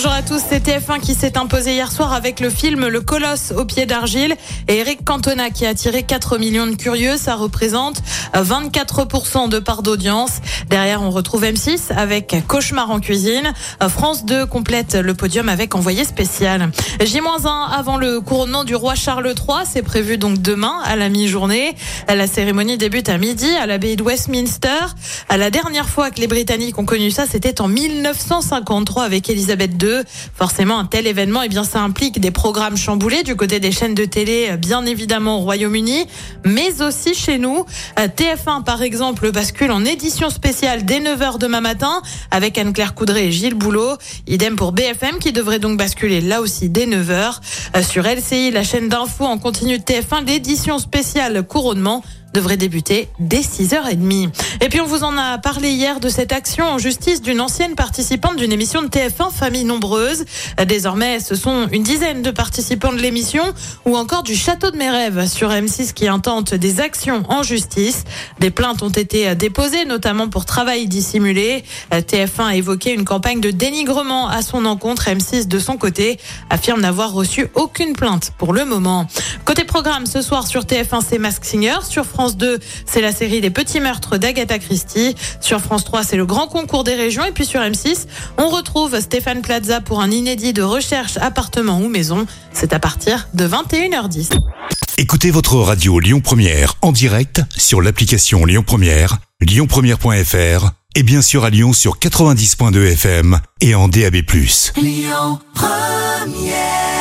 Bonjour à tous, c'est TF1 qui s'est imposé hier soir avec le film Le Colosse au pied d'argile et Eric Cantona qui a attiré 4 millions de curieux. Ça représente 24% de part d'audience. Derrière, on retrouve M6 avec Cauchemar en cuisine. France 2 complète le podium avec Envoyé spécial. J-1 avant le couronnement du roi Charles III. C'est prévu donc demain à la mi-journée. La cérémonie débute à midi à l'abbaye de Westminster. La dernière fois que les Britanniques ont connu ça, c'était en 1953 avec Elisabeth Forcément, un tel événement, eh bien, ça implique des programmes chamboulés du côté des chaînes de télé, bien évidemment au Royaume-Uni, mais aussi chez nous. Euh, TF1, par exemple, bascule en édition spéciale dès 9h demain matin avec Anne-Claire Coudray et Gilles Boulot. Idem pour BFM qui devrait donc basculer là aussi dès 9h. Euh, sur LCI, la chaîne d'info en continu de TF1, l'édition spéciale couronnement devrait débuter dès 6h30. Et puis on vous en a parlé hier de cette action en justice d'une ancienne participante d'une émission de TF1 Famille Nombreuse. Désormais, ce sont une dizaine de participants de l'émission ou encore du Château de mes rêves sur M6 qui intente des actions en justice. Des plaintes ont été déposées notamment pour travail dissimulé. TF1 a évoqué une campagne de dénigrement à son encontre. M6 de son côté affirme n'avoir reçu aucune plainte pour le moment. Côté programme ce soir sur TF1 c'est Mask Singer sur France 2, c'est la série des petits meurtres d'Agatha Christie. Sur France 3, c'est le grand concours des régions. Et puis sur M6, on retrouve Stéphane Plaza pour un inédit de recherche appartement ou maison. C'est à partir de 21h10. Écoutez votre radio Lyon Première en direct sur l'application Lyon Première, lyonpremière.fr et bien sûr à Lyon sur 90.2 FM et en DAB+. Lyon Première